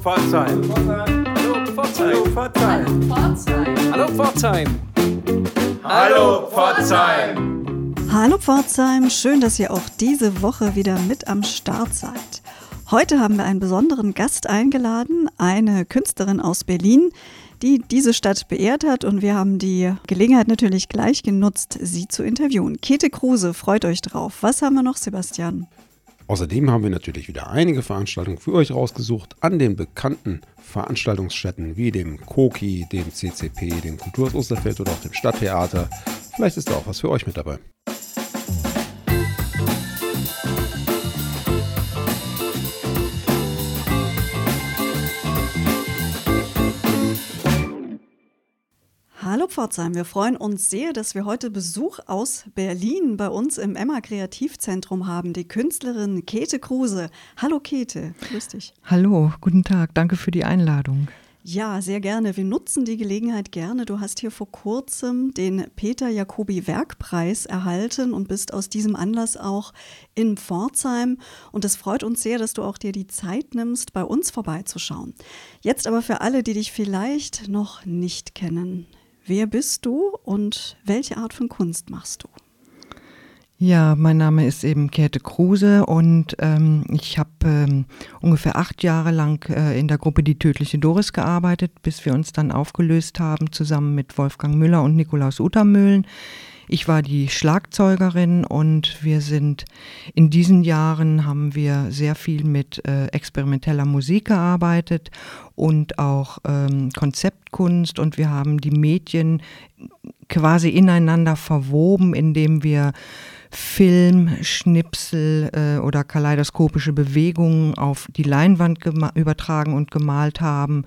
Pforzheim. Hallo Pforzheim. Hallo Pforzheim. Hallo Pforzheim. Hallo Pforzheim, schön, dass ihr auch diese Woche wieder mit am Start seid. Heute haben wir einen besonderen Gast eingeladen, eine Künstlerin aus Berlin, die diese Stadt beehrt hat und wir haben die Gelegenheit natürlich gleich genutzt, sie zu interviewen. Käthe Kruse, freut euch drauf. Was haben wir noch, Sebastian? Außerdem haben wir natürlich wieder einige Veranstaltungen für euch rausgesucht an den bekannten Veranstaltungsstätten wie dem Koki, dem CCP, dem Kulturhaus Osterfeld oder auch dem Stadttheater. Vielleicht ist da auch was für euch mit dabei. Pforzheim, wir freuen uns sehr, dass wir heute Besuch aus Berlin bei uns im Emma Kreativzentrum haben. Die Künstlerin Käthe Kruse. Hallo Käthe, grüß dich. Hallo, guten Tag, danke für die Einladung. Ja, sehr gerne. Wir nutzen die Gelegenheit gerne. Du hast hier vor kurzem den Peter Jacobi Werkpreis erhalten und bist aus diesem Anlass auch in Pforzheim. Und es freut uns sehr, dass du auch dir die Zeit nimmst, bei uns vorbeizuschauen. Jetzt aber für alle, die dich vielleicht noch nicht kennen. Wer bist du und welche Art von Kunst machst du? Ja, mein Name ist eben Käthe Kruse und ähm, ich habe ähm, ungefähr acht Jahre lang äh, in der Gruppe Die tödliche Doris gearbeitet, bis wir uns dann aufgelöst haben, zusammen mit Wolfgang Müller und Nikolaus Utermühlen. Ich war die Schlagzeugerin und wir sind in diesen Jahren haben wir sehr viel mit äh, experimenteller Musik gearbeitet und auch ähm, Konzeptkunst und wir haben die Medien quasi ineinander verwoben, indem wir Filmschnipsel äh, oder kaleidoskopische Bewegungen auf die Leinwand übertragen und gemalt haben.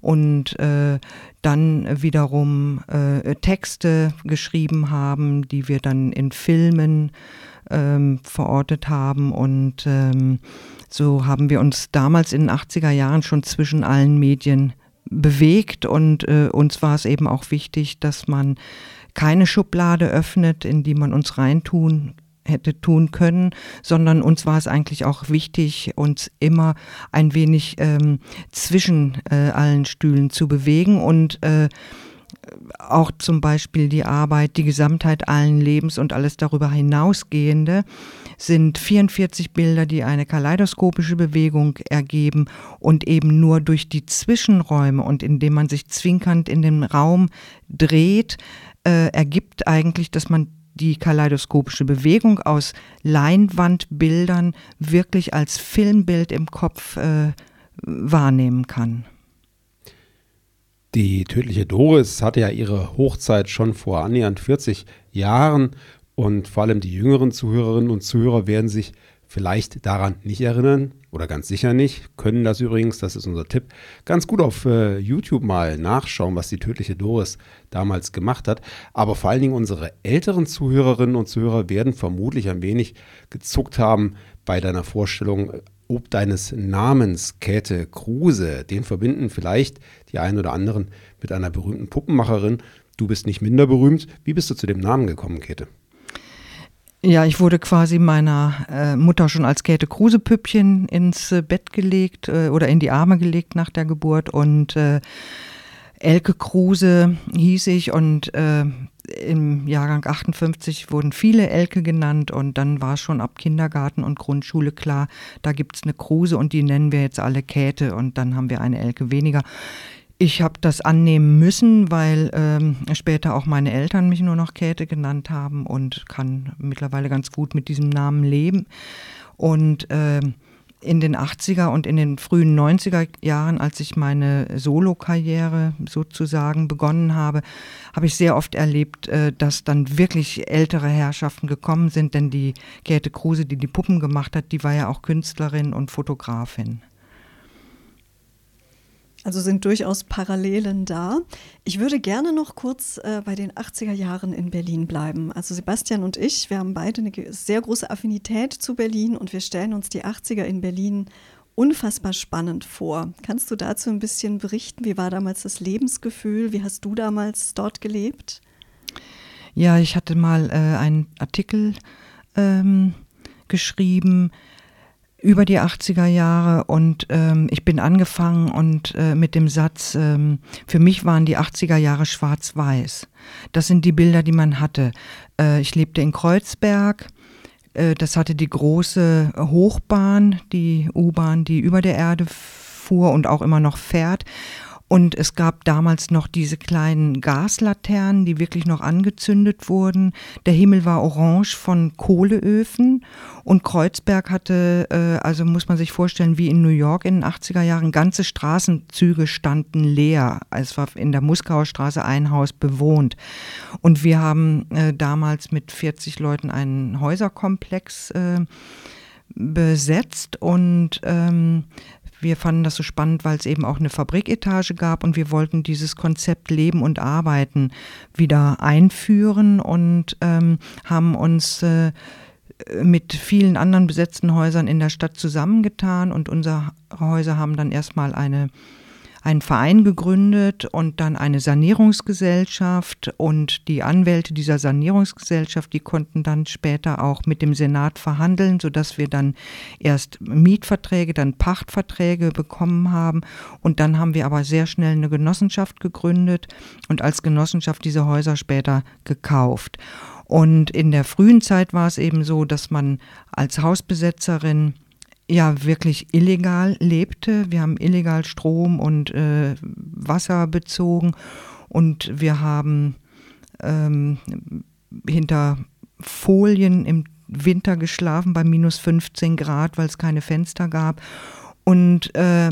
Und äh, dann wiederum äh, Texte geschrieben haben, die wir dann in Filmen ähm, verortet haben. Und ähm, so haben wir uns damals in den 80er Jahren schon zwischen allen Medien bewegt. Und äh, uns war es eben auch wichtig, dass man keine Schublade öffnet, in die man uns reintun hätte tun können, sondern uns war es eigentlich auch wichtig, uns immer ein wenig ähm, zwischen äh, allen Stühlen zu bewegen und äh, auch zum Beispiel die Arbeit, die Gesamtheit allen Lebens und alles darüber hinausgehende sind 44 Bilder, die eine kaleidoskopische Bewegung ergeben und eben nur durch die Zwischenräume und indem man sich zwinkernd in den Raum dreht, äh, ergibt eigentlich, dass man die kaleidoskopische Bewegung aus Leinwandbildern wirklich als Filmbild im Kopf äh, wahrnehmen kann. Die tödliche Doris hatte ja ihre Hochzeit schon vor annähernd 40 Jahren und vor allem die jüngeren Zuhörerinnen und Zuhörer werden sich vielleicht daran nicht erinnern oder ganz sicher nicht, können das übrigens, das ist unser Tipp, ganz gut auf äh, YouTube mal nachschauen, was die tödliche Doris damals gemacht hat. Aber vor allen Dingen unsere älteren Zuhörerinnen und Zuhörer werden vermutlich ein wenig gezuckt haben bei deiner Vorstellung äh, ob deines Namens Käthe Kruse. Den verbinden vielleicht die einen oder anderen mit einer berühmten Puppenmacherin. Du bist nicht minder berühmt. Wie bist du zu dem Namen gekommen, Käthe? Ja, ich wurde quasi meiner äh, Mutter schon als Käthe Kruse Püppchen ins äh, Bett gelegt äh, oder in die Arme gelegt nach der Geburt. Und äh, Elke Kruse hieß ich. Und äh, im Jahrgang 58 wurden viele Elke genannt. Und dann war schon ab Kindergarten und Grundschule klar, da gibt es eine Kruse und die nennen wir jetzt alle Käthe. Und dann haben wir eine Elke weniger. Ich habe das annehmen müssen, weil ähm, später auch meine Eltern mich nur noch Käthe genannt haben und kann mittlerweile ganz gut mit diesem Namen leben. Und äh, in den 80er und in den frühen 90er Jahren, als ich meine Solokarriere sozusagen begonnen habe, habe ich sehr oft erlebt, äh, dass dann wirklich ältere Herrschaften gekommen sind, denn die Käthe Kruse, die die Puppen gemacht hat, die war ja auch Künstlerin und Fotografin. Also sind durchaus Parallelen da. Ich würde gerne noch kurz äh, bei den 80er Jahren in Berlin bleiben. Also Sebastian und ich, wir haben beide eine sehr große Affinität zu Berlin und wir stellen uns die 80er in Berlin unfassbar spannend vor. Kannst du dazu ein bisschen berichten? Wie war damals das Lebensgefühl? Wie hast du damals dort gelebt? Ja, ich hatte mal äh, einen Artikel ähm, geschrieben über die 80er Jahre und ähm, ich bin angefangen und äh, mit dem Satz, ähm, für mich waren die 80er Jahre schwarz-weiß. Das sind die Bilder, die man hatte. Äh, ich lebte in Kreuzberg. Äh, das hatte die große Hochbahn, die U-Bahn, die über der Erde fuhr und auch immer noch fährt. Und es gab damals noch diese kleinen Gaslaternen, die wirklich noch angezündet wurden. Der Himmel war orange von Kohleöfen und Kreuzberg hatte, äh, also muss man sich vorstellen, wie in New York in den 80er Jahren, ganze Straßenzüge standen leer. Es war in der Muskauer Straße ein Haus bewohnt. Und wir haben äh, damals mit 40 Leuten einen Häuserkomplex äh, besetzt und ähm, wir fanden das so spannend, weil es eben auch eine Fabriketage gab und wir wollten dieses Konzept Leben und Arbeiten wieder einführen und ähm, haben uns äh, mit vielen anderen besetzten Häusern in der Stadt zusammengetan und unsere Häuser haben dann erstmal eine einen Verein gegründet und dann eine Sanierungsgesellschaft und die Anwälte dieser Sanierungsgesellschaft, die konnten dann später auch mit dem Senat verhandeln, sodass wir dann erst Mietverträge, dann Pachtverträge bekommen haben und dann haben wir aber sehr schnell eine Genossenschaft gegründet und als Genossenschaft diese Häuser später gekauft. Und in der frühen Zeit war es eben so, dass man als Hausbesetzerin ja wirklich illegal lebte. Wir haben illegal Strom und äh, Wasser bezogen und wir haben ähm, hinter Folien im Winter geschlafen bei minus 15 Grad, weil es keine Fenster gab. Und, äh,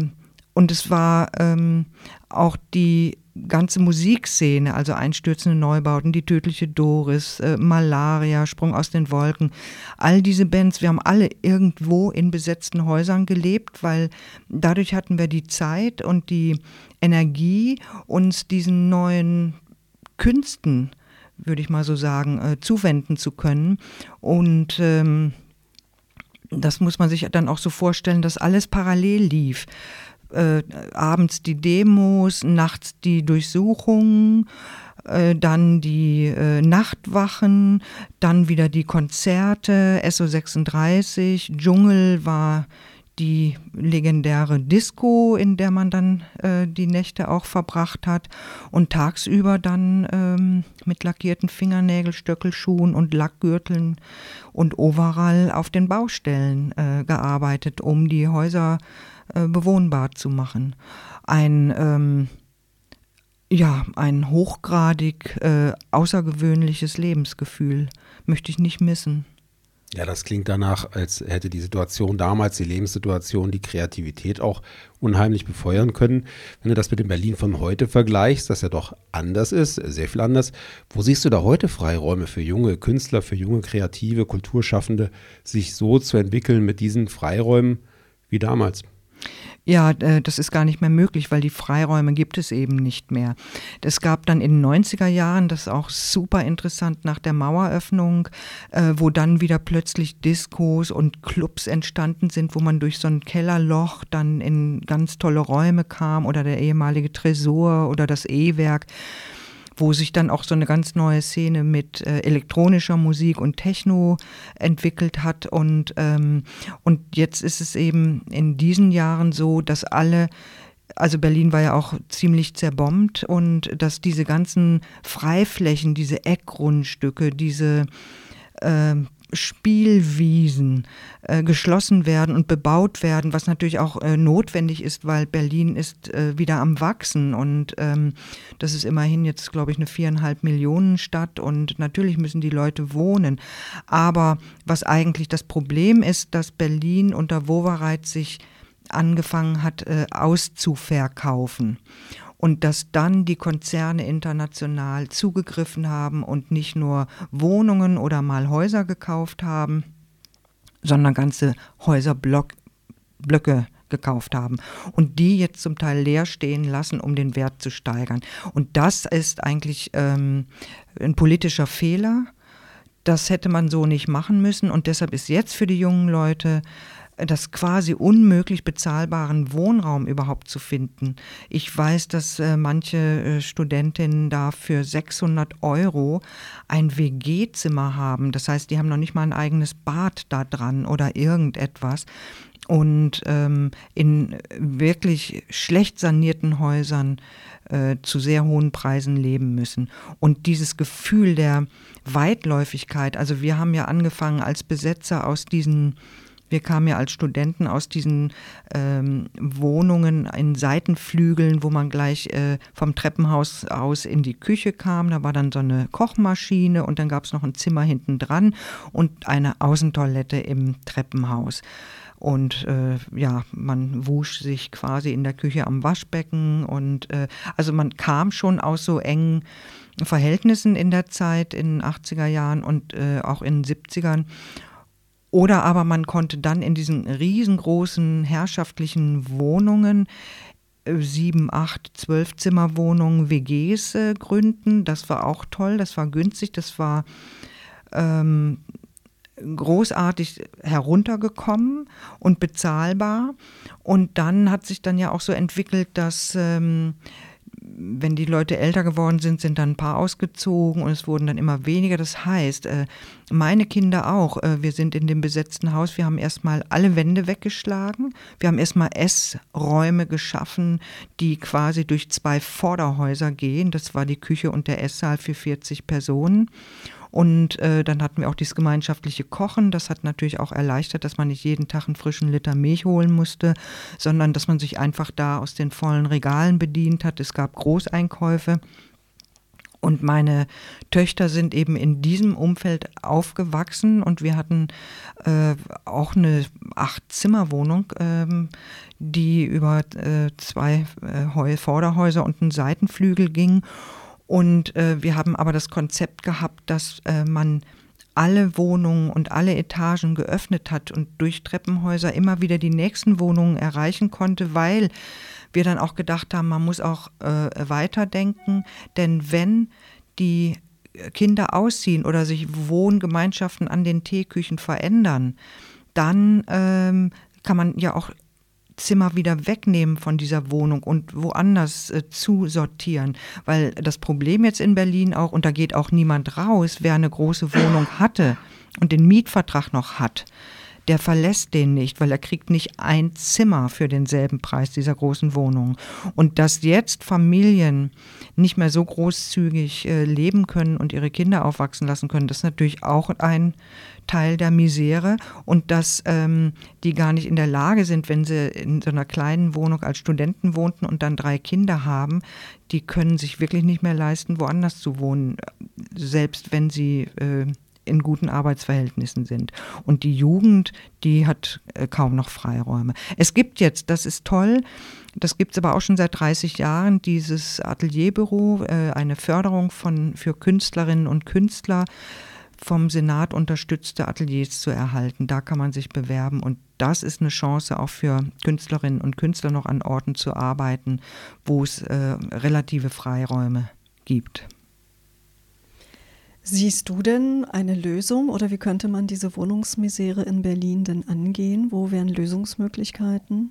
und es war ähm, auch die ganze Musikszene, also einstürzende Neubauten, die tödliche Doris, äh, Malaria, Sprung aus den Wolken, all diese Bands, wir haben alle irgendwo in besetzten Häusern gelebt, weil dadurch hatten wir die Zeit und die Energie, uns diesen neuen Künsten, würde ich mal so sagen, äh, zuwenden zu können. Und ähm, das muss man sich dann auch so vorstellen, dass alles parallel lief äh, abends die Demos, nachts die Durchsuchungen, äh, dann die äh, Nachtwachen, dann wieder die Konzerte, SO36, Dschungel war die legendäre Disco, in der man dann äh, die Nächte auch verbracht hat. Und tagsüber dann ähm, mit lackierten Fingernägel, Stöckelschuhen und Lackgürteln und Overall auf den Baustellen äh, gearbeitet, um die Häuser äh, bewohnbar zu machen. Ein ähm, ja, ein hochgradig äh, außergewöhnliches Lebensgefühl möchte ich nicht missen. Ja, das klingt danach, als hätte die Situation damals, die Lebenssituation, die Kreativität auch unheimlich befeuern können. Wenn du das mit dem Berlin von heute vergleichst, das ja doch anders ist, sehr viel anders, wo siehst du da heute Freiräume für junge Künstler, für junge Kreative, Kulturschaffende, sich so zu entwickeln mit diesen Freiräumen wie damals? Ja, äh, das ist gar nicht mehr möglich, weil die Freiräume gibt es eben nicht mehr. Es gab dann in den 90er Jahren, das ist auch super interessant, nach der Maueröffnung, äh, wo dann wieder plötzlich Diskos und Clubs entstanden sind, wo man durch so ein Kellerloch dann in ganz tolle Räume kam oder der ehemalige Tresor oder das E-Werk wo sich dann auch so eine ganz neue Szene mit äh, elektronischer Musik und Techno entwickelt hat. Und, ähm, und jetzt ist es eben in diesen Jahren so, dass alle also Berlin war ja auch ziemlich zerbombt und dass diese ganzen Freiflächen, diese Eckgrundstücke, diese äh, Spielwiesen äh, geschlossen werden und bebaut werden, was natürlich auch äh, notwendig ist, weil Berlin ist äh, wieder am Wachsen und ähm, das ist immerhin jetzt, glaube ich, eine viereinhalb Millionen Stadt und natürlich müssen die Leute wohnen. Aber was eigentlich das Problem ist, dass Berlin unter Wowereit sich angefangen hat, äh, auszuverkaufen und dass dann die Konzerne international zugegriffen haben und nicht nur Wohnungen oder mal Häuser gekauft haben, sondern ganze Häuserblöcke gekauft haben und die jetzt zum Teil leer stehen lassen, um den Wert zu steigern. Und das ist eigentlich ähm, ein politischer Fehler. Das hätte man so nicht machen müssen und deshalb ist jetzt für die jungen Leute das quasi unmöglich bezahlbaren Wohnraum überhaupt zu finden. Ich weiß, dass äh, manche äh, Studentinnen da für 600 Euro ein WG-Zimmer haben. Das heißt, die haben noch nicht mal ein eigenes Bad da dran oder irgendetwas. und ähm, in wirklich schlecht sanierten Häusern äh, zu sehr hohen Preisen leben müssen. Und dieses Gefühl der Weitläufigkeit, also wir haben ja angefangen als Besetzer aus diesen wir kamen ja als Studenten aus diesen ähm, Wohnungen in Seitenflügeln, wo man gleich äh, vom Treppenhaus aus in die Küche kam. Da war dann so eine Kochmaschine und dann gab es noch ein Zimmer hinten dran und eine Außentoilette im Treppenhaus. Und äh, ja, man wusch sich quasi in der Küche am Waschbecken. Und äh, also man kam schon aus so engen Verhältnissen in der Zeit, in den 80er Jahren und äh, auch in den 70ern. Oder aber man konnte dann in diesen riesengroßen herrschaftlichen Wohnungen äh, sieben, acht, zwölf Zimmerwohnungen, WGs äh, gründen. Das war auch toll, das war günstig, das war ähm, großartig heruntergekommen und bezahlbar. Und dann hat sich dann ja auch so entwickelt, dass ähm, wenn die Leute älter geworden sind, sind dann ein paar ausgezogen und es wurden dann immer weniger. Das heißt, äh, meine Kinder auch, äh, wir sind in dem besetzten Haus, wir haben erstmal alle Wände weggeschlagen, wir haben erstmal Essräume geschaffen, die quasi durch zwei Vorderhäuser gehen. Das war die Küche und der Esssaal für 40 Personen. Und äh, dann hatten wir auch dieses gemeinschaftliche Kochen. Das hat natürlich auch erleichtert, dass man nicht jeden Tag einen frischen Liter Milch holen musste, sondern dass man sich einfach da aus den vollen Regalen bedient hat. Es gab Großeinkäufe. Und meine Töchter sind eben in diesem Umfeld aufgewachsen und wir hatten äh, auch eine Acht-Zimmer-Wohnung, ähm, die über äh, zwei äh, Vorderhäuser und einen Seitenflügel ging. Und äh, wir haben aber das Konzept gehabt, dass äh, man alle Wohnungen und alle Etagen geöffnet hat und durch Treppenhäuser immer wieder die nächsten Wohnungen erreichen konnte, weil wir dann auch gedacht haben, man muss auch äh, weiterdenken, denn wenn die Kinder ausziehen oder sich Wohngemeinschaften an den Teeküchen verändern, dann ähm, kann man ja auch Zimmer wieder wegnehmen von dieser Wohnung und woanders äh, zusortieren. Weil das Problem jetzt in Berlin auch, und da geht auch niemand raus, wer eine große Wohnung hatte und den Mietvertrag noch hat, der verlässt den nicht, weil er kriegt nicht ein Zimmer für denselben Preis dieser großen Wohnung. Und dass jetzt Familien nicht mehr so großzügig äh, leben können und ihre Kinder aufwachsen lassen können, das ist natürlich auch ein Teil der Misere und dass ähm, die gar nicht in der Lage sind, wenn sie in so einer kleinen Wohnung als Studenten wohnten und dann drei Kinder haben, die können sich wirklich nicht mehr leisten, woanders zu wohnen, selbst wenn sie äh, in guten Arbeitsverhältnissen sind. Und die Jugend, die hat äh, kaum noch Freiräume. Es gibt jetzt, das ist toll, das gibt es aber auch schon seit 30 Jahren, dieses Atelierbüro, äh, eine Förderung von, für Künstlerinnen und Künstler vom Senat unterstützte Ateliers zu erhalten. Da kann man sich bewerben und das ist eine Chance auch für Künstlerinnen und Künstler noch an Orten zu arbeiten, wo es äh, relative Freiräume gibt. Siehst du denn eine Lösung oder wie könnte man diese Wohnungsmisere in Berlin denn angehen? Wo wären Lösungsmöglichkeiten?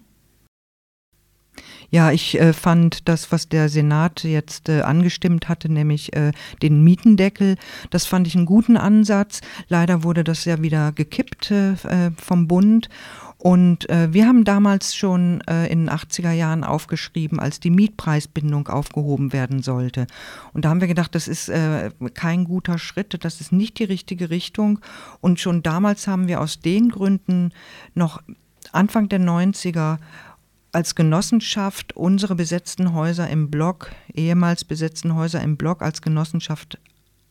Ja, ich äh, fand das, was der Senat jetzt äh, angestimmt hatte, nämlich äh, den Mietendeckel, das fand ich einen guten Ansatz. Leider wurde das ja wieder gekippt äh, vom Bund. Und äh, wir haben damals schon äh, in den 80er Jahren aufgeschrieben, als die Mietpreisbindung aufgehoben werden sollte. Und da haben wir gedacht, das ist äh, kein guter Schritt, das ist nicht die richtige Richtung. Und schon damals haben wir aus den Gründen noch Anfang der 90er als Genossenschaft unsere besetzten Häuser im Block, ehemals besetzten Häuser im Block als Genossenschaft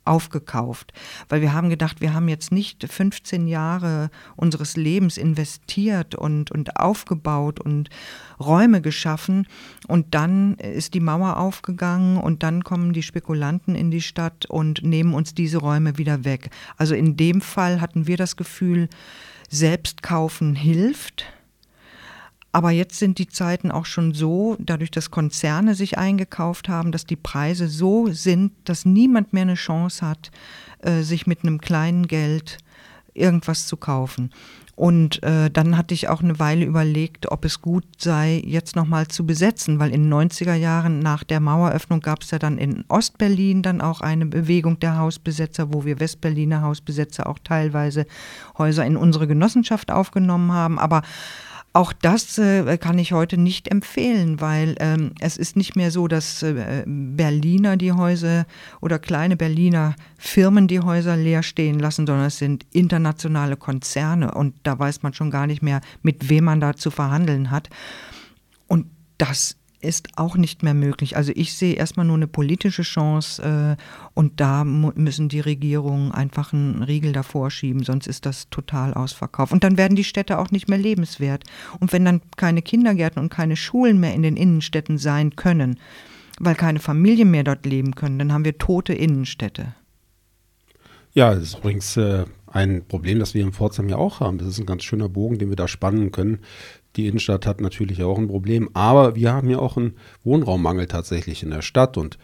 aufgekauft, weil wir haben gedacht, wir haben jetzt nicht 15 Jahre unseres Lebens investiert und, und aufgebaut und Räume geschaffen. Und dann ist die Mauer aufgegangen und dann kommen die Spekulanten in die Stadt und nehmen uns diese Räume wieder weg. Also in dem Fall hatten wir das Gefühl, selbst kaufen hilft aber jetzt sind die Zeiten auch schon so, dadurch, dass Konzerne sich eingekauft haben, dass die Preise so sind, dass niemand mehr eine Chance hat, äh, sich mit einem kleinen Geld irgendwas zu kaufen. Und äh, dann hatte ich auch eine Weile überlegt, ob es gut sei, jetzt nochmal zu besetzen, weil in den 90er Jahren nach der Maueröffnung gab es ja dann in Ostberlin dann auch eine Bewegung der Hausbesetzer, wo wir Westberliner Hausbesetzer auch teilweise Häuser in unsere Genossenschaft aufgenommen haben. Aber auch das äh, kann ich heute nicht empfehlen, weil ähm, es ist nicht mehr so, dass äh, Berliner die Häuser oder kleine Berliner Firmen die Häuser leer stehen lassen, sondern es sind internationale Konzerne und da weiß man schon gar nicht mehr, mit wem man da zu verhandeln hat. Und das ist auch nicht mehr möglich. Also ich sehe erstmal nur eine politische Chance äh, und da müssen die Regierungen einfach einen Riegel davor schieben, sonst ist das total ausverkauft. Und dann werden die Städte auch nicht mehr lebenswert. Und wenn dann keine Kindergärten und keine Schulen mehr in den Innenstädten sein können, weil keine Familien mehr dort leben können, dann haben wir tote Innenstädte. Ja, das ist übrigens äh, ein Problem, das wir in Pforzheim ja auch haben. Das ist ein ganz schöner Bogen, den wir da spannen können. Die Innenstadt hat natürlich auch ein Problem, aber wir haben ja auch einen Wohnraummangel tatsächlich in der Stadt und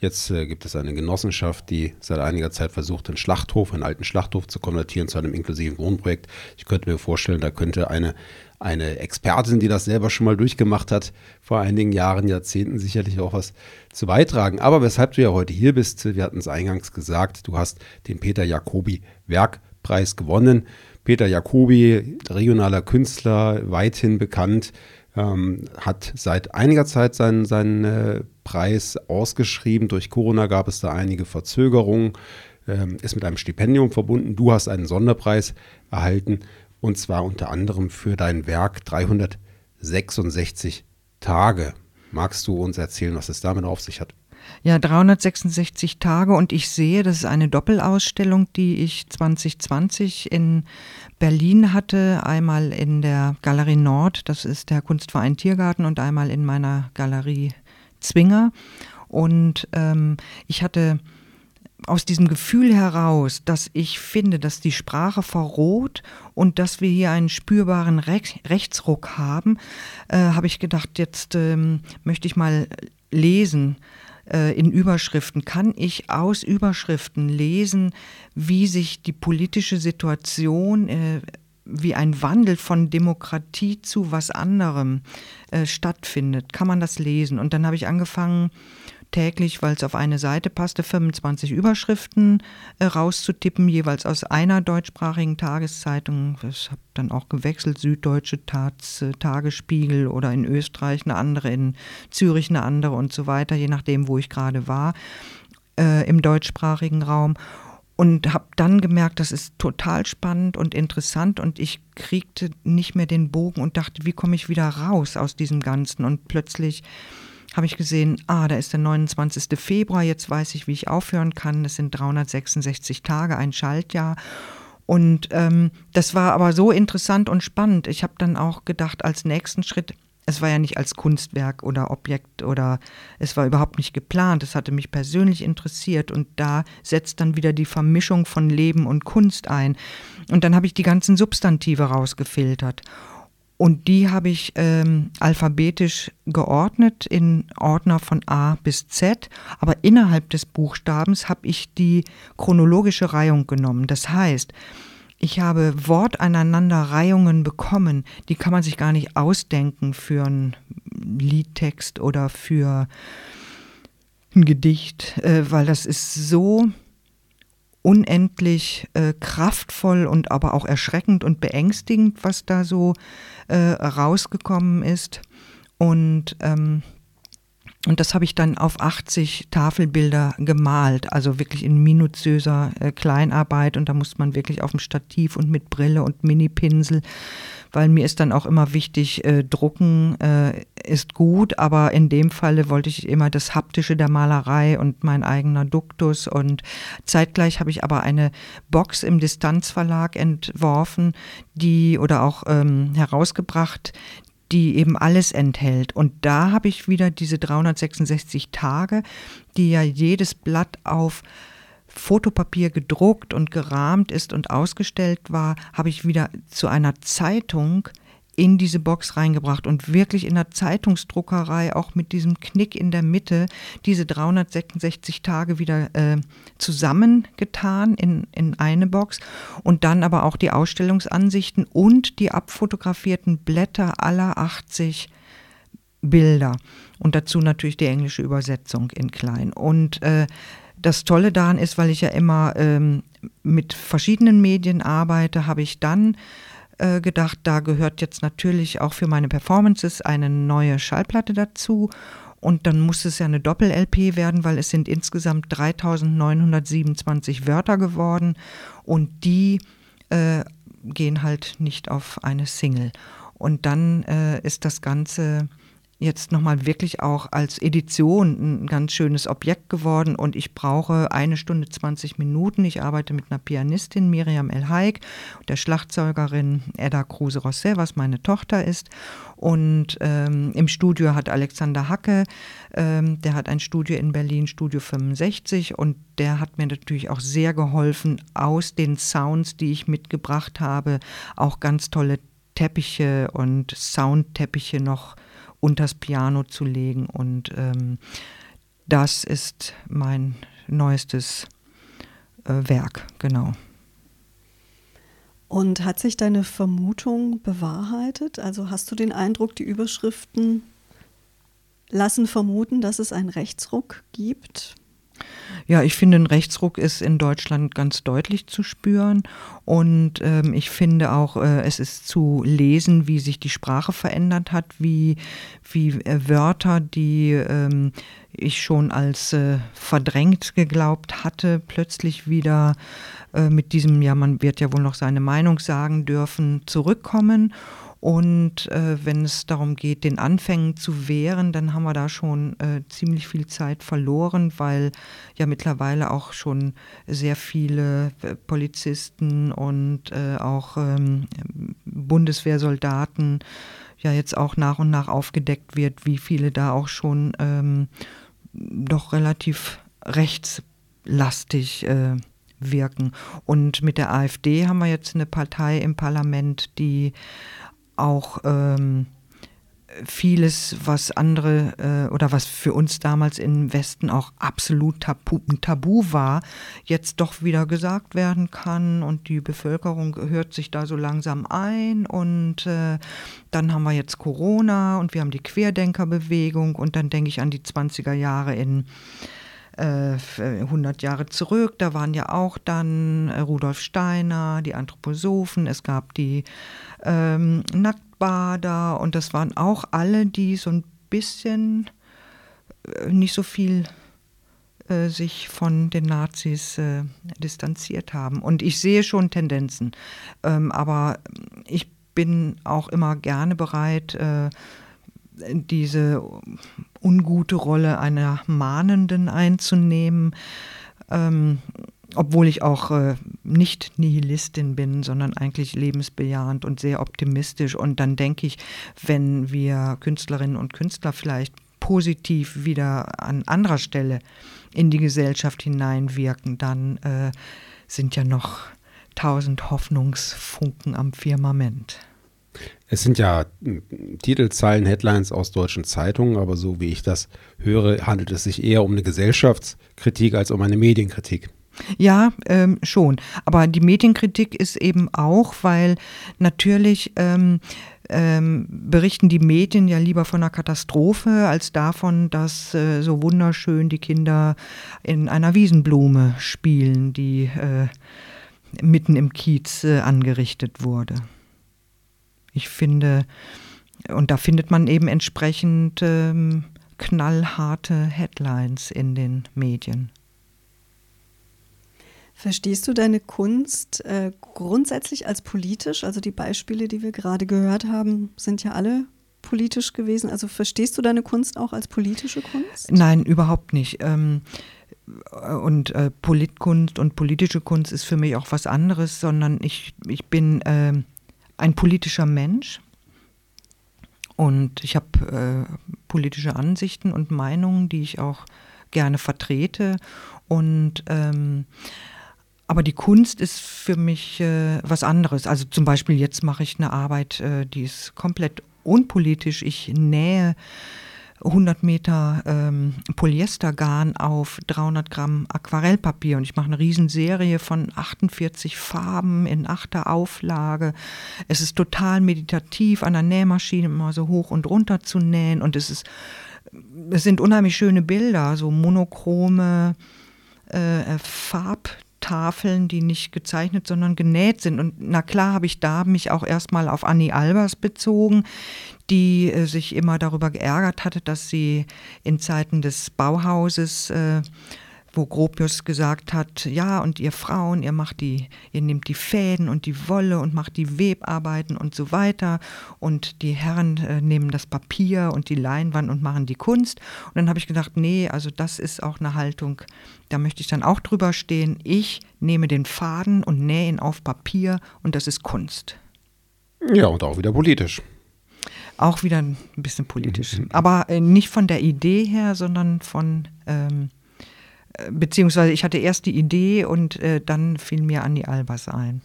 Jetzt äh, gibt es eine Genossenschaft, die seit einiger Zeit versucht, einen Schlachthof, einen alten Schlachthof zu konvertieren zu einem inklusiven Wohnprojekt. Ich könnte mir vorstellen, da könnte eine, eine Expertin, die das selber schon mal durchgemacht hat, vor einigen Jahren, Jahrzehnten sicherlich auch was zu beitragen. Aber weshalb du ja heute hier bist, wir hatten es eingangs gesagt, du hast den Peter Jacobi Werkpreis gewonnen. Peter Jacobi, regionaler Künstler, weithin bekannt, ähm, hat seit einiger Zeit seinen, seinen äh, Preis ausgeschrieben. Durch Corona gab es da einige Verzögerungen, ähm, ist mit einem Stipendium verbunden. Du hast einen Sonderpreis erhalten und zwar unter anderem für dein Werk 366 Tage. Magst du uns erzählen, was es damit auf sich hat? Ja, 366 Tage und ich sehe, das ist eine Doppelausstellung, die ich 2020 in Berlin hatte, einmal in der Galerie Nord, das ist der Kunstverein Tiergarten und einmal in meiner Galerie Zwinger. Und ähm, ich hatte aus diesem Gefühl heraus, dass ich finde, dass die Sprache verroht und dass wir hier einen spürbaren Rech Rechtsruck haben, äh, habe ich gedacht, jetzt ähm, möchte ich mal lesen äh, in Überschriften. Kann ich aus Überschriften lesen, wie sich die politische Situation, äh, wie ein Wandel von Demokratie zu was anderem äh, stattfindet? Kann man das lesen? Und dann habe ich angefangen, täglich, weil es auf eine Seite passte, 25 Überschriften äh, rauszutippen, jeweils aus einer deutschsprachigen Tageszeitung. Ich habe dann auch gewechselt, Süddeutsche Taz, äh, Tagesspiegel oder in Österreich eine andere, in Zürich eine andere und so weiter, je nachdem, wo ich gerade war äh, im deutschsprachigen Raum. Und habe dann gemerkt, das ist total spannend und interessant und ich kriegte nicht mehr den Bogen und dachte, wie komme ich wieder raus aus diesem Ganzen? Und plötzlich habe ich gesehen, ah, da ist der 29. Februar, jetzt weiß ich, wie ich aufhören kann. Es sind 366 Tage, ein Schaltjahr. Und ähm, das war aber so interessant und spannend. Ich habe dann auch gedacht, als nächsten Schritt, es war ja nicht als Kunstwerk oder Objekt oder es war überhaupt nicht geplant. Es hatte mich persönlich interessiert und da setzt dann wieder die Vermischung von Leben und Kunst ein. Und dann habe ich die ganzen Substantive rausgefiltert. Und die habe ich ähm, alphabetisch geordnet in Ordner von A bis Z. Aber innerhalb des Buchstabens habe ich die chronologische Reihung genommen. Das heißt, ich habe Wortaneinanderreihungen bekommen, die kann man sich gar nicht ausdenken für einen Liedtext oder für ein Gedicht, äh, weil das ist so unendlich äh, kraftvoll und aber auch erschreckend und beängstigend, was da so äh, rausgekommen ist. Und, ähm, und das habe ich dann auf 80 Tafelbilder gemalt, also wirklich in minutiöser äh, Kleinarbeit. Und da muss man wirklich auf dem Stativ und mit Brille und Mini-Pinsel weil mir ist dann auch immer wichtig, äh, drucken äh, ist gut, aber in dem Falle wollte ich immer das Haptische der Malerei und mein eigener Duktus und zeitgleich habe ich aber eine Box im Distanzverlag entworfen, die oder auch ähm, herausgebracht, die eben alles enthält. Und da habe ich wieder diese 366 Tage, die ja jedes Blatt auf Fotopapier gedruckt und gerahmt ist und ausgestellt war, habe ich wieder zu einer Zeitung in diese Box reingebracht und wirklich in der Zeitungsdruckerei auch mit diesem Knick in der Mitte diese 366 Tage wieder äh, zusammengetan in, in eine Box und dann aber auch die Ausstellungsansichten und die abfotografierten Blätter aller 80 Bilder und dazu natürlich die englische Übersetzung in klein. Und äh, das Tolle daran ist, weil ich ja immer ähm, mit verschiedenen Medien arbeite, habe ich dann äh, gedacht, da gehört jetzt natürlich auch für meine Performances eine neue Schallplatte dazu. Und dann muss es ja eine Doppel-LP werden, weil es sind insgesamt 3927 Wörter geworden und die äh, gehen halt nicht auf eine Single. Und dann äh, ist das Ganze jetzt nochmal wirklich auch als Edition ein ganz schönes Objekt geworden und ich brauche eine Stunde 20 Minuten. Ich arbeite mit einer Pianistin, Miriam El Haig, der Schlagzeugerin Edda Kruse-Rosset, was meine Tochter ist. Und ähm, im Studio hat Alexander Hacke, ähm, der hat ein Studio in Berlin, Studio 65, und der hat mir natürlich auch sehr geholfen, aus den Sounds, die ich mitgebracht habe, auch ganz tolle Teppiche und Soundteppiche noch unters Piano zu legen. Und ähm, das ist mein neuestes äh, Werk, genau. Und hat sich deine Vermutung bewahrheitet? Also hast du den Eindruck, die Überschriften lassen vermuten, dass es einen Rechtsruck gibt? Ja, ich finde, ein Rechtsruck ist in Deutschland ganz deutlich zu spüren. Und ähm, ich finde auch, äh, es ist zu lesen, wie sich die Sprache verändert hat, wie, wie äh, Wörter, die ähm, ich schon als äh, verdrängt geglaubt hatte, plötzlich wieder äh, mit diesem, ja, man wird ja wohl noch seine Meinung sagen dürfen, zurückkommen. Und äh, wenn es darum geht, den Anfängen zu wehren, dann haben wir da schon äh, ziemlich viel Zeit verloren, weil ja mittlerweile auch schon sehr viele äh, Polizisten und äh, auch ähm, Bundeswehrsoldaten ja jetzt auch nach und nach aufgedeckt wird, wie viele da auch schon ähm, doch relativ rechtslastig äh, wirken. Und mit der AfD haben wir jetzt eine Partei im Parlament, die auch ähm, vieles, was andere äh, oder was für uns damals im Westen auch absolut tabu, tabu war, jetzt doch wieder gesagt werden kann und die Bevölkerung hört sich da so langsam ein und äh, dann haben wir jetzt Corona und wir haben die Querdenkerbewegung und dann denke ich an die 20er Jahre in 100 äh, Jahre zurück, da waren ja auch dann äh, Rudolf Steiner, die Anthroposophen, es gab die ähm, Nacktbader. Und das waren auch alle, die so ein bisschen äh, nicht so viel äh, sich von den Nazis distanziert haben. Und ich sehe schon Tendenzen, ähm, aber ich bin auch immer gerne bereit, diese ungute Rolle einer Mahnenden einzunehmen, ähm, obwohl ich auch äh, nicht Nihilistin bin, sondern eigentlich lebensbejahend und sehr optimistisch. Und dann denke ich, wenn wir Künstlerinnen und Künstler vielleicht positiv wieder an anderer Stelle in die Gesellschaft hineinwirken, dann äh, sind ja noch tausend Hoffnungsfunken am Firmament. Es sind ja hm, Titelzeilen, Headlines aus deutschen Zeitungen, aber so wie ich das höre, handelt es sich eher um eine Gesellschaftskritik als um eine Medienkritik. Ja, ähm, schon. Aber die Medienkritik ist eben auch, weil natürlich ähm, ähm, berichten die Medien ja lieber von einer Katastrophe als davon, dass äh, so wunderschön die Kinder in einer Wiesenblume spielen, die äh, mitten im Kiez äh, angerichtet wurde. Ich finde, und da findet man eben entsprechend ähm, knallharte Headlines in den Medien. Verstehst du deine Kunst äh, grundsätzlich als politisch? Also die Beispiele, die wir gerade gehört haben, sind ja alle politisch gewesen. Also verstehst du deine Kunst auch als politische Kunst? Nein, überhaupt nicht. Ähm, und äh, Politkunst und politische Kunst ist für mich auch was anderes, sondern ich, ich bin äh, ein politischer Mensch und ich habe äh, politische Ansichten und Meinungen, die ich auch gerne vertrete. Und ähm, aber die Kunst ist für mich äh, was anderes. Also zum Beispiel jetzt mache ich eine Arbeit, äh, die ist komplett unpolitisch. Ich nähe 100 Meter ähm, Polyestergarn auf 300 Gramm Aquarellpapier und ich mache eine Riesenserie von 48 Farben in achter Auflage. Es ist total meditativ, an der Nähmaschine immer so hoch und runter zu nähen und es ist, es sind unheimlich schöne Bilder, so monochrome äh, Farb Tafeln, die nicht gezeichnet, sondern genäht sind. Und na klar habe ich da mich auch erstmal auf Annie Albers bezogen, die äh, sich immer darüber geärgert hatte, dass sie in Zeiten des Bauhauses äh, wo Gropius gesagt hat, ja, und ihr Frauen, ihr macht die, ihr nehmt die Fäden und die Wolle und macht die Webarbeiten und so weiter und die Herren äh, nehmen das Papier und die Leinwand und machen die Kunst. Und dann habe ich gedacht, nee, also das ist auch eine Haltung, da möchte ich dann auch drüber stehen. Ich nehme den Faden und nähe ihn auf Papier und das ist Kunst. Ja, und auch wieder politisch. Auch wieder ein bisschen politisch. Aber äh, nicht von der Idee her, sondern von ähm, beziehungsweise ich hatte erst die Idee und äh, dann fiel mir Anni Albers ein.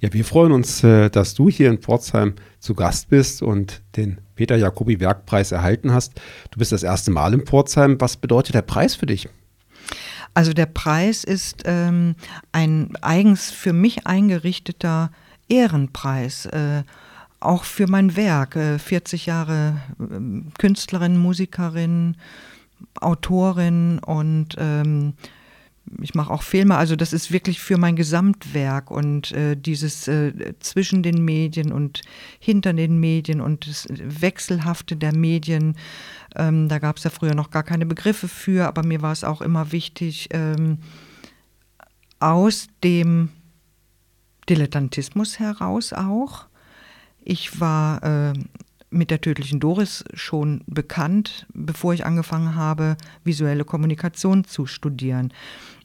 Ja, wir freuen uns, äh, dass du hier in Pforzheim zu Gast bist und den Peter Jacobi Werkpreis erhalten hast. Du bist das erste Mal in Pforzheim. Was bedeutet der Preis für dich? Also der Preis ist ähm, ein eigens für mich eingerichteter Ehrenpreis. Äh, auch für mein Werk. Äh, 40 Jahre äh, Künstlerin, Musikerin, Autorin und ähm, ich mache auch Filme, also das ist wirklich für mein Gesamtwerk und äh, dieses äh, zwischen den Medien und hinter den Medien und das Wechselhafte der Medien, ähm, da gab es ja früher noch gar keine Begriffe für, aber mir war es auch immer wichtig, ähm, aus dem Dilettantismus heraus auch. Ich war äh, mit der tödlichen Doris schon bekannt, bevor ich angefangen habe, visuelle Kommunikation zu studieren.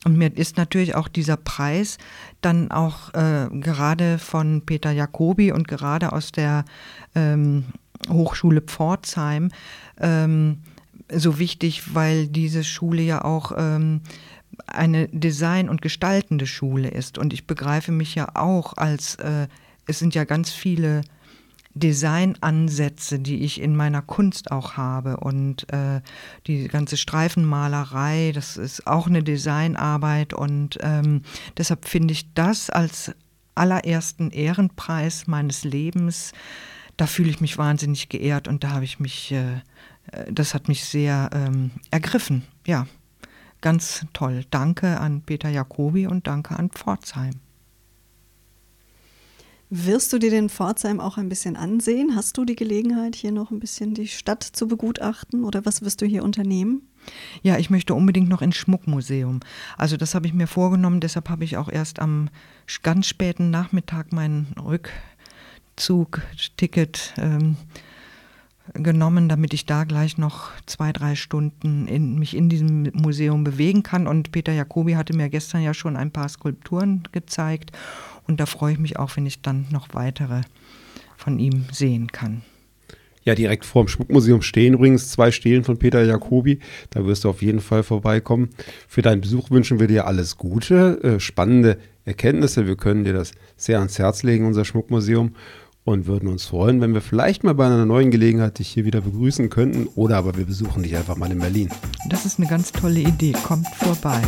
Und mir ist natürlich auch dieser Preis dann auch äh, gerade von Peter Jacobi und gerade aus der ähm, Hochschule Pforzheim ähm, so wichtig, weil diese Schule ja auch ähm, eine Design- und gestaltende Schule ist. Und ich begreife mich ja auch als, äh, es sind ja ganz viele Designansätze, die ich in meiner Kunst auch habe. Und äh, die ganze Streifenmalerei, das ist auch eine Designarbeit. Und ähm, deshalb finde ich das als allerersten Ehrenpreis meines Lebens, da fühle ich mich wahnsinnig geehrt und da habe ich mich, äh, äh das hat mich sehr ähm, ergriffen. Ja, ganz toll. Danke an Peter Jacobi und danke an Pforzheim. Wirst du dir den Pforzheim auch ein bisschen ansehen? Hast du die Gelegenheit, hier noch ein bisschen die Stadt zu begutachten oder was wirst du hier unternehmen? Ja, ich möchte unbedingt noch ins Schmuckmuseum. Also das habe ich mir vorgenommen, deshalb habe ich auch erst am ganz späten Nachmittag mein Rückzugticket ähm, genommen, damit ich da gleich noch zwei, drei Stunden in, mich in diesem Museum bewegen kann. Und Peter Jacobi hatte mir gestern ja schon ein paar Skulpturen gezeigt. Und da freue ich mich auch, wenn ich dann noch weitere von ihm sehen kann. Ja, direkt vor dem Schmuckmuseum stehen übrigens zwei Stelen von Peter Jacobi. Da wirst du auf jeden Fall vorbeikommen. Für deinen Besuch wünschen wir dir alles Gute, äh, spannende Erkenntnisse. Wir können dir das sehr ans Herz legen, unser Schmuckmuseum. Und würden uns freuen, wenn wir vielleicht mal bei einer neuen Gelegenheit dich hier wieder begrüßen könnten. Oder aber wir besuchen dich einfach mal in Berlin. Das ist eine ganz tolle Idee. Kommt vorbei.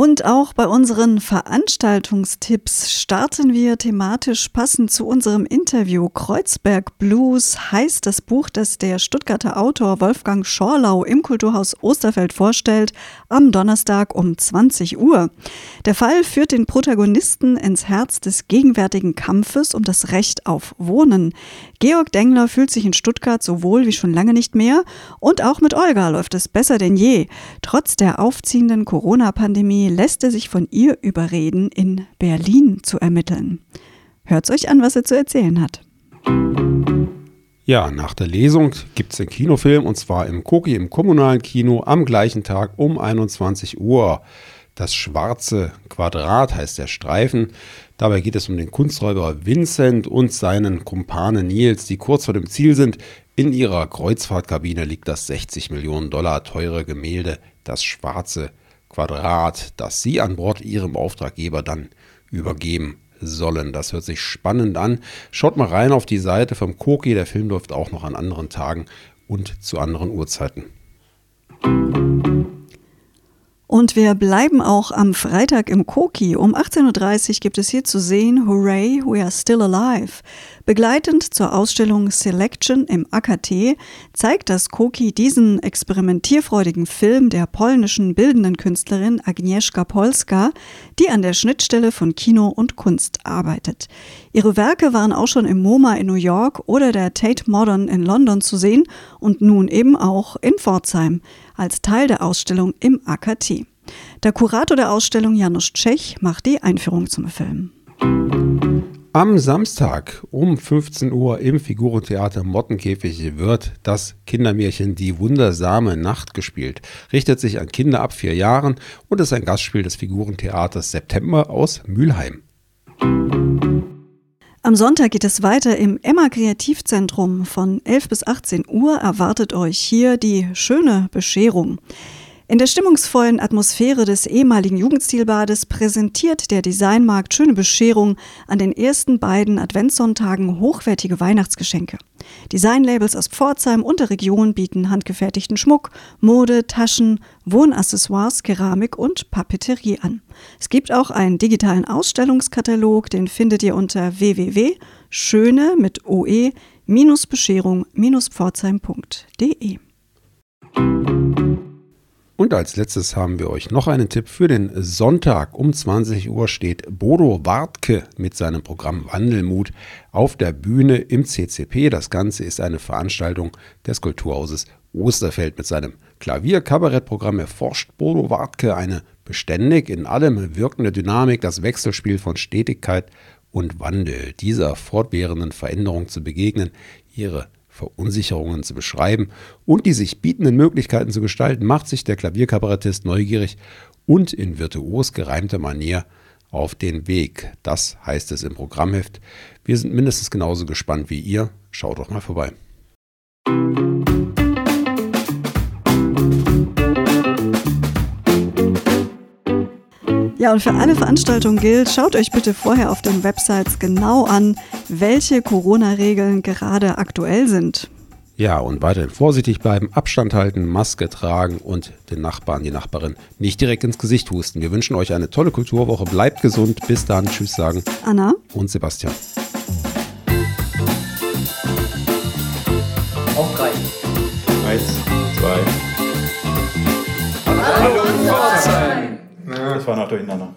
Und auch bei unseren Veranstaltungstipps starten wir thematisch passend zu unserem Interview. Kreuzberg Blues heißt das Buch, das der Stuttgarter Autor Wolfgang Schorlau im Kulturhaus Osterfeld vorstellt, am Donnerstag um 20 Uhr. Der Fall führt den Protagonisten ins Herz des gegenwärtigen Kampfes um das Recht auf Wohnen. Georg Dengler fühlt sich in Stuttgart so wohl wie schon lange nicht mehr und auch mit Olga läuft es besser denn je. Trotz der aufziehenden Corona-Pandemie lässt er sich von ihr überreden, in Berlin zu ermitteln. Hört's euch an, was er zu erzählen hat. Ja, nach der Lesung gibt es den Kinofilm und zwar im Koki im kommunalen Kino am gleichen Tag um 21 Uhr. Das schwarze Quadrat heißt der Streifen. Dabei geht es um den Kunsträuber Vincent und seinen Kumpane Nils, die kurz vor dem Ziel sind. In ihrer Kreuzfahrtkabine liegt das 60 Millionen Dollar teure Gemälde, das schwarze Quadrat, das sie an Bord ihrem Auftraggeber dann übergeben sollen. Das hört sich spannend an. Schaut mal rein auf die Seite vom Koki. Der Film läuft auch noch an anderen Tagen und zu anderen Uhrzeiten. Und wir bleiben auch am Freitag im Koki. Um 18.30 Uhr gibt es hier zu sehen Hooray, we are still alive. Begleitend zur Ausstellung Selection im AKT zeigt das Koki diesen experimentierfreudigen Film der polnischen bildenden Künstlerin Agnieszka Polska, die an der Schnittstelle von Kino und Kunst arbeitet. Ihre Werke waren auch schon im MoMA in New York oder der Tate Modern in London zu sehen und nun eben auch in Pforzheim als Teil der Ausstellung im AKT. Der Kurator der Ausstellung Janusz Tschech macht die Einführung zum Film. Am Samstag um 15 Uhr im Figurentheater Mottenkäfig wird das Kindermärchen Die wundersame Nacht gespielt. Richtet sich an Kinder ab vier Jahren und ist ein Gastspiel des Figurentheaters September aus Mülheim. Am Sonntag geht es weiter im Emma Kreativzentrum. Von 11 bis 18 Uhr erwartet euch hier die schöne Bescherung. In der stimmungsvollen Atmosphäre des ehemaligen Jugendstilbades präsentiert der Designmarkt Schöne Bescherung an den ersten beiden Adventssonntagen hochwertige Weihnachtsgeschenke. Designlabels aus Pforzheim und der Region bieten handgefertigten Schmuck, Mode, Taschen, Wohnaccessoires, Keramik und Papeterie an. Es gibt auch einen digitalen Ausstellungskatalog, den findet ihr unter www.schöne mit oe-bescherung-pforzheim.de. Und als letztes haben wir euch noch einen Tipp für den Sonntag. Um 20 Uhr steht Bodo Wartke mit seinem Programm Wandelmut auf der Bühne im CCP. Das Ganze ist eine Veranstaltung des Kulturhauses Osterfeld. Mit seinem Klavier-Kabarettprogramm erforscht Bodo Wartke eine beständig in allem wirkende Dynamik, das Wechselspiel von Stetigkeit und Wandel, dieser fortwährenden Veränderung zu begegnen, ihre Verunsicherungen zu beschreiben und die sich bietenden Möglichkeiten zu gestalten, macht sich der Klavierkabarettist neugierig und in virtuos gereimter Manier auf den Weg. Das heißt es im Programmheft. Wir sind mindestens genauso gespannt wie ihr. Schaut doch mal vorbei. Ja, und für alle Veranstaltungen gilt, schaut euch bitte vorher auf den Websites genau an, welche Corona-Regeln gerade aktuell sind. Ja, und weiterhin vorsichtig bleiben, Abstand halten, Maske tragen und den Nachbarn, die Nachbarin nicht direkt ins Gesicht husten. Wir wünschen euch eine tolle Kulturwoche. Bleibt gesund. Bis dann. Tschüss sagen. Anna und Sebastian. Auf drei. Eins, zwei. Pforzheim! Das war noch durcheinander.